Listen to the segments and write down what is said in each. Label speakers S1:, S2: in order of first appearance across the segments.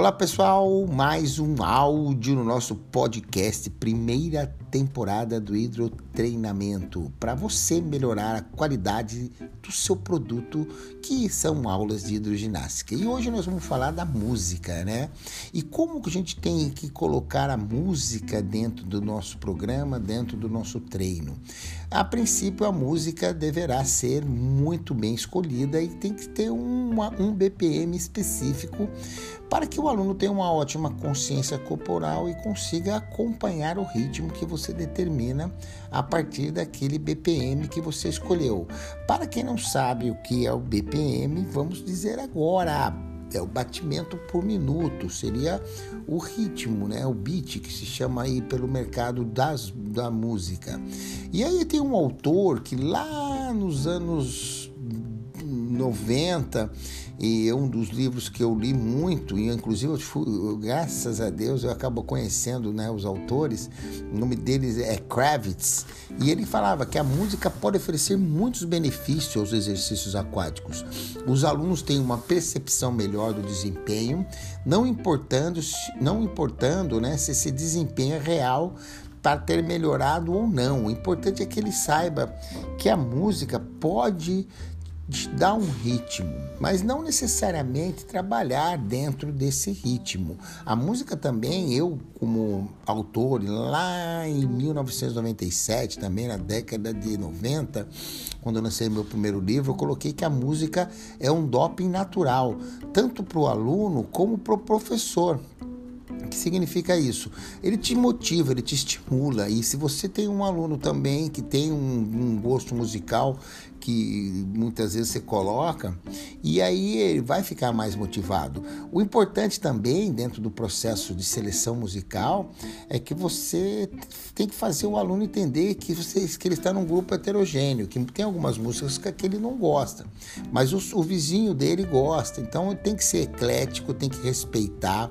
S1: Olá pessoal, mais um áudio no nosso podcast, primeira temporada do hidrotreinamento, para você melhorar a qualidade do seu produto, que são aulas de hidroginástica. E hoje nós vamos falar da música, né? E como que a gente tem que colocar a música dentro do nosso programa, dentro do nosso treino. A princípio, a música deverá ser muito bem escolhida e tem que ter uma, um BPM específico para que o aluno tenha uma ótima consciência corporal e consiga acompanhar o ritmo que você determina a partir daquele BPM que você escolheu. Para quem não sabe o que é o BPM, vamos dizer agora é o batimento por minuto, seria o ritmo, né? O beat que se chama aí pelo mercado das, da música. E aí tem um autor que lá nos anos 90 e é um dos livros que eu li muito, e inclusive, graças a Deus, eu acabo conhecendo né, os autores. O nome deles é Kravitz, e ele falava que a música pode oferecer muitos benefícios aos exercícios aquáticos. Os alunos têm uma percepção melhor do desempenho, não importando, não importando né, se esse desempenho é real para ter melhorado ou não. O importante é que ele saiba que a música pode dar um ritmo, mas não necessariamente trabalhar dentro desse ritmo. A música também, eu como autor, lá em 1997, também na década de 90, quando eu lancei meu primeiro livro, eu coloquei que a música é um doping natural, tanto para o aluno como para o professor. Que significa isso? Ele te motiva, ele te estimula. E se você tem um aluno também que tem um, um gosto musical que muitas vezes você coloca, e aí ele vai ficar mais motivado. O importante também, dentro do processo de seleção musical, é que você tem que fazer o aluno entender que, você, que ele está num grupo heterogêneo, que tem algumas músicas que ele não gosta, mas o, o vizinho dele gosta. Então tem que ser eclético, tem que respeitar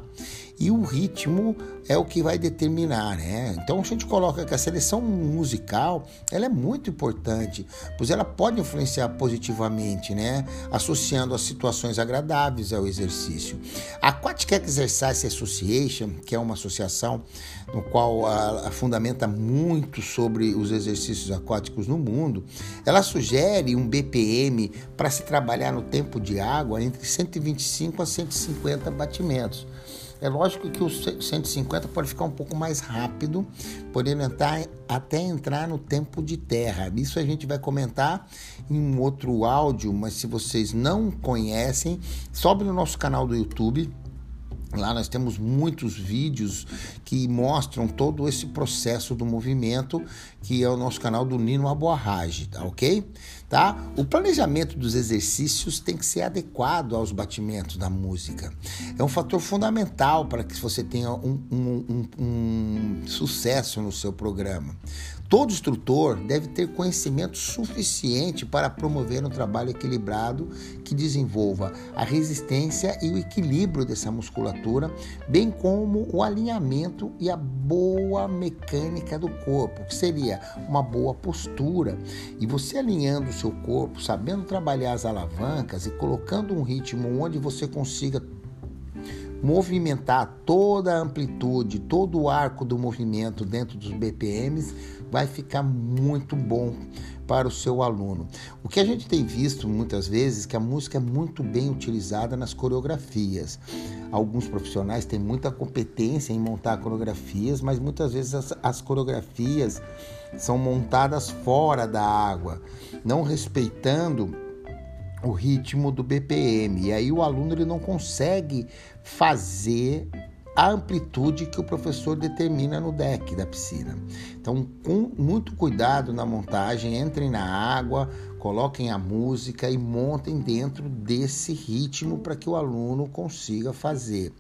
S1: e o ritmo é o que vai determinar, né? Então a gente coloca que a seleção musical ela é muito importante, pois ela pode influenciar positivamente, né? Associando as situações agradáveis ao exercício. A Aquatic Exercise Association, que é uma associação no qual a, a fundamenta muito sobre os exercícios aquáticos no mundo, ela sugere um BPM para se trabalhar no tempo de água entre 125 a 150 batimentos. É lógico que o 150 pode ficar um pouco mais rápido, podendo entrar até entrar no tempo de terra. Isso a gente vai comentar em um outro áudio, mas se vocês não conhecem, sobe no nosso canal do YouTube Lá nós temos muitos vídeos que mostram todo esse processo do movimento, que é o nosso canal do Nino Aboarrage, tá ok? Tá? O planejamento dos exercícios tem que ser adequado aos batimentos da música. É um fator fundamental para que você tenha um, um, um, um sucesso no seu programa. Todo instrutor deve ter conhecimento suficiente para promover um trabalho equilibrado que desenvolva a resistência e o equilíbrio dessa musculatura, bem como o alinhamento e a boa mecânica do corpo, que seria uma boa postura. E você alinhando o seu corpo, sabendo trabalhar as alavancas e colocando um ritmo onde você consiga movimentar toda a amplitude, todo o arco do movimento dentro dos BPMs, vai ficar muito bom para o seu aluno. O que a gente tem visto muitas vezes é que a música é muito bem utilizada nas coreografias. Alguns profissionais têm muita competência em montar coreografias, mas muitas vezes as, as coreografias são montadas fora da água, não respeitando o ritmo do BPM. E aí o aluno ele não consegue fazer a amplitude que o professor determina no deck da piscina. Então, com muito cuidado na montagem, entrem na água, coloquem a música e montem dentro desse ritmo para que o aluno consiga fazer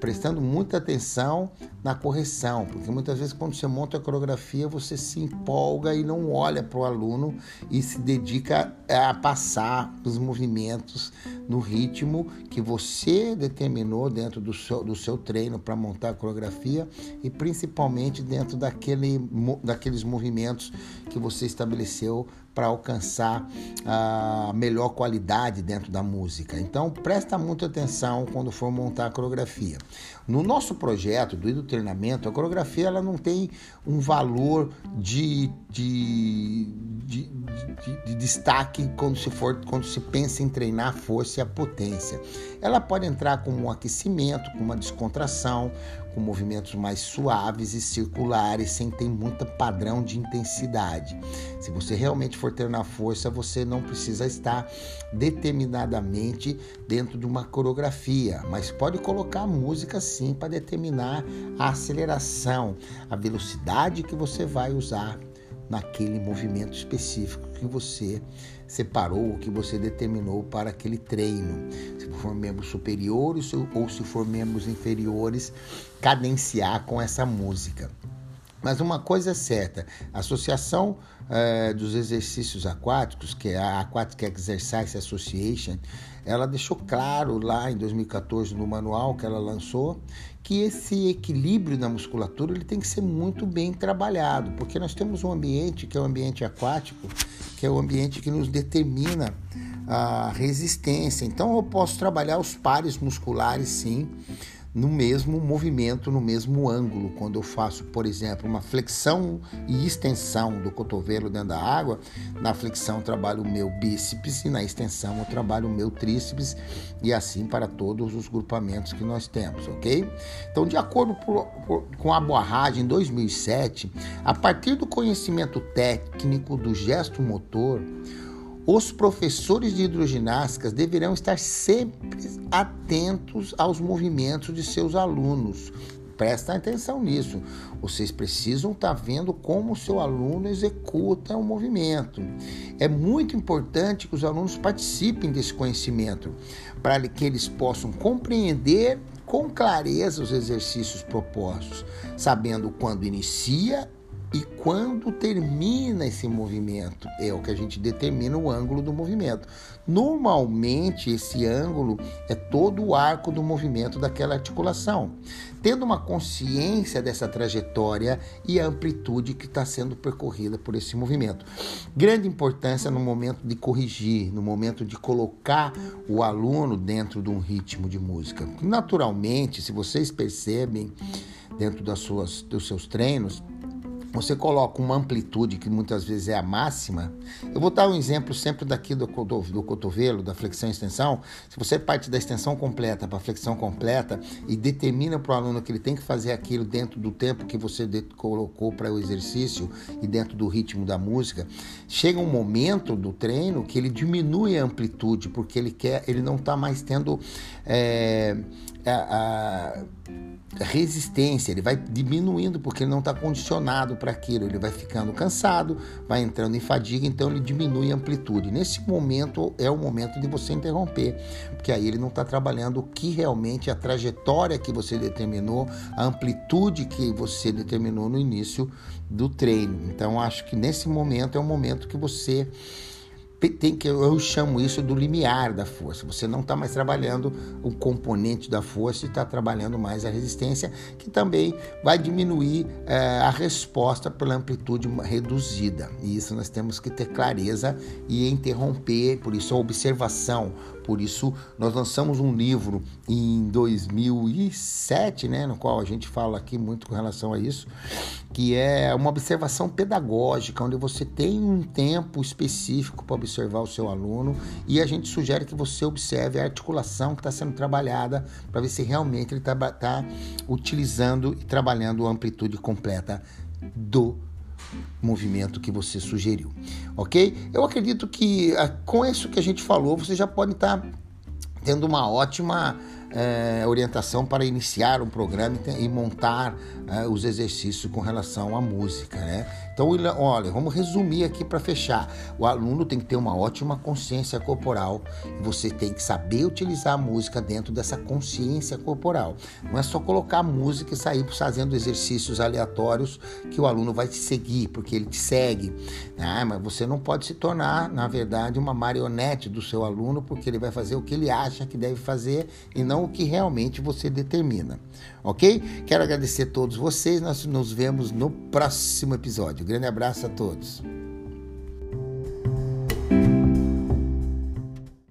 S1: prestando muita atenção na correção, porque muitas vezes quando você monta a coreografia você se empolga e não olha para o aluno e se dedica a passar os movimentos no ritmo que você determinou dentro do seu, do seu treino para montar a coreografia e principalmente dentro daquele, daqueles movimentos que você estabeleceu para alcançar a melhor qualidade dentro da música. Então, presta muita atenção quando for montar a coreografia. No nosso projeto do treinamento, a coreografia ela não tem um valor de, de, de, de, de destaque quando se for quando se pensa em treinar a força e a potência. Ela pode entrar como um aquecimento, com uma descontração, com movimentos mais suaves e circulares, sem ter muito padrão de intensidade. Se você realmente for treinar força, você não precisa estar determinadamente dentro de uma coreografia, mas pode colocar música sim para determinar a aceleração, a velocidade que você vai usar naquele movimento específico que você separou, que você determinou para aquele treino. Se for membros superiores ou se for membros inferiores, cadenciar com essa música. Mas uma coisa é certa: a Associação eh, dos Exercícios Aquáticos, que é a Aquatic Exercise Association, ela deixou claro lá em 2014 no manual que ela lançou que esse equilíbrio na musculatura ele tem que ser muito bem trabalhado, porque nós temos um ambiente que é o um ambiente aquático, que é o ambiente que nos determina a resistência. Então eu posso trabalhar os pares musculares sim, no mesmo movimento, no mesmo ângulo. Quando eu faço, por exemplo, uma flexão e extensão do cotovelo dentro da água, na flexão trabalho o meu bíceps e na extensão eu trabalho o meu tríceps e assim para todos os grupamentos que nós temos, ok? Então, de acordo com a Boarrage em 2007, a partir do conhecimento técnico do gesto motor, os professores de hidroginástica deverão estar sempre atentos aos movimentos de seus alunos. Presta atenção nisso. Vocês precisam estar vendo como o seu aluno executa o movimento. É muito importante que os alunos participem desse conhecimento para que eles possam compreender com clareza os exercícios propostos, sabendo quando inicia e quando termina esse movimento, é o que a gente determina o ângulo do movimento. Normalmente, esse ângulo é todo o arco do movimento daquela articulação. Tendo uma consciência dessa trajetória e a amplitude que está sendo percorrida por esse movimento. Grande importância no momento de corrigir, no momento de colocar o aluno dentro de um ritmo de música. Naturalmente, se vocês percebem dentro das suas, dos seus treinos, você coloca uma amplitude que muitas vezes é a máxima. Eu vou dar um exemplo sempre daqui do, do cotovelo, da flexão e extensão. Se você parte da extensão completa para a flexão completa e determina para o aluno que ele tem que fazer aquilo dentro do tempo que você colocou para o exercício e dentro do ritmo da música, chega um momento do treino que ele diminui a amplitude porque ele quer, ele não está mais tendo é, a, a resistência, ele vai diminuindo porque ele não está condicionado para aquilo, ele vai ficando cansado, vai entrando em fadiga, então ele diminui a amplitude. Nesse momento é o momento de você interromper, porque aí ele não está trabalhando o que realmente a trajetória que você determinou, a amplitude que você determinou no início do treino. Então acho que nesse momento é o momento que você tem que eu chamo isso do limiar da força. Você não está mais trabalhando o componente da força e está trabalhando mais a resistência, que também vai diminuir é, a resposta pela amplitude reduzida. E isso nós temos que ter clareza e interromper. Por isso a observação, por isso, nós lançamos um livro em 2007, né, no qual a gente fala aqui muito com relação a isso, que é uma observação pedagógica, onde você tem um tempo específico para observar o seu aluno e a gente sugere que você observe a articulação que está sendo trabalhada para ver se realmente ele está tá utilizando e trabalhando a amplitude completa do movimento que você sugeriu, ok? Eu acredito que ah, com isso que a gente falou, você já pode estar tendo uma ótima é, orientação para iniciar um programa e montar é, os exercícios com relação à música, né? Então, olha, vamos resumir aqui para fechar. O aluno tem que ter uma ótima consciência corporal você tem que saber utilizar a música dentro dessa consciência corporal. Não é só colocar música e sair fazendo exercícios aleatórios que o aluno vai te seguir, porque ele te segue. Né? Mas você não pode se tornar, na verdade, uma marionete do seu aluno, porque ele vai fazer o que ele acha que deve fazer e não o que realmente você determina. Ok? Quero agradecer a todos vocês. Nós nos vemos no próximo episódio. Grande abraço a todos.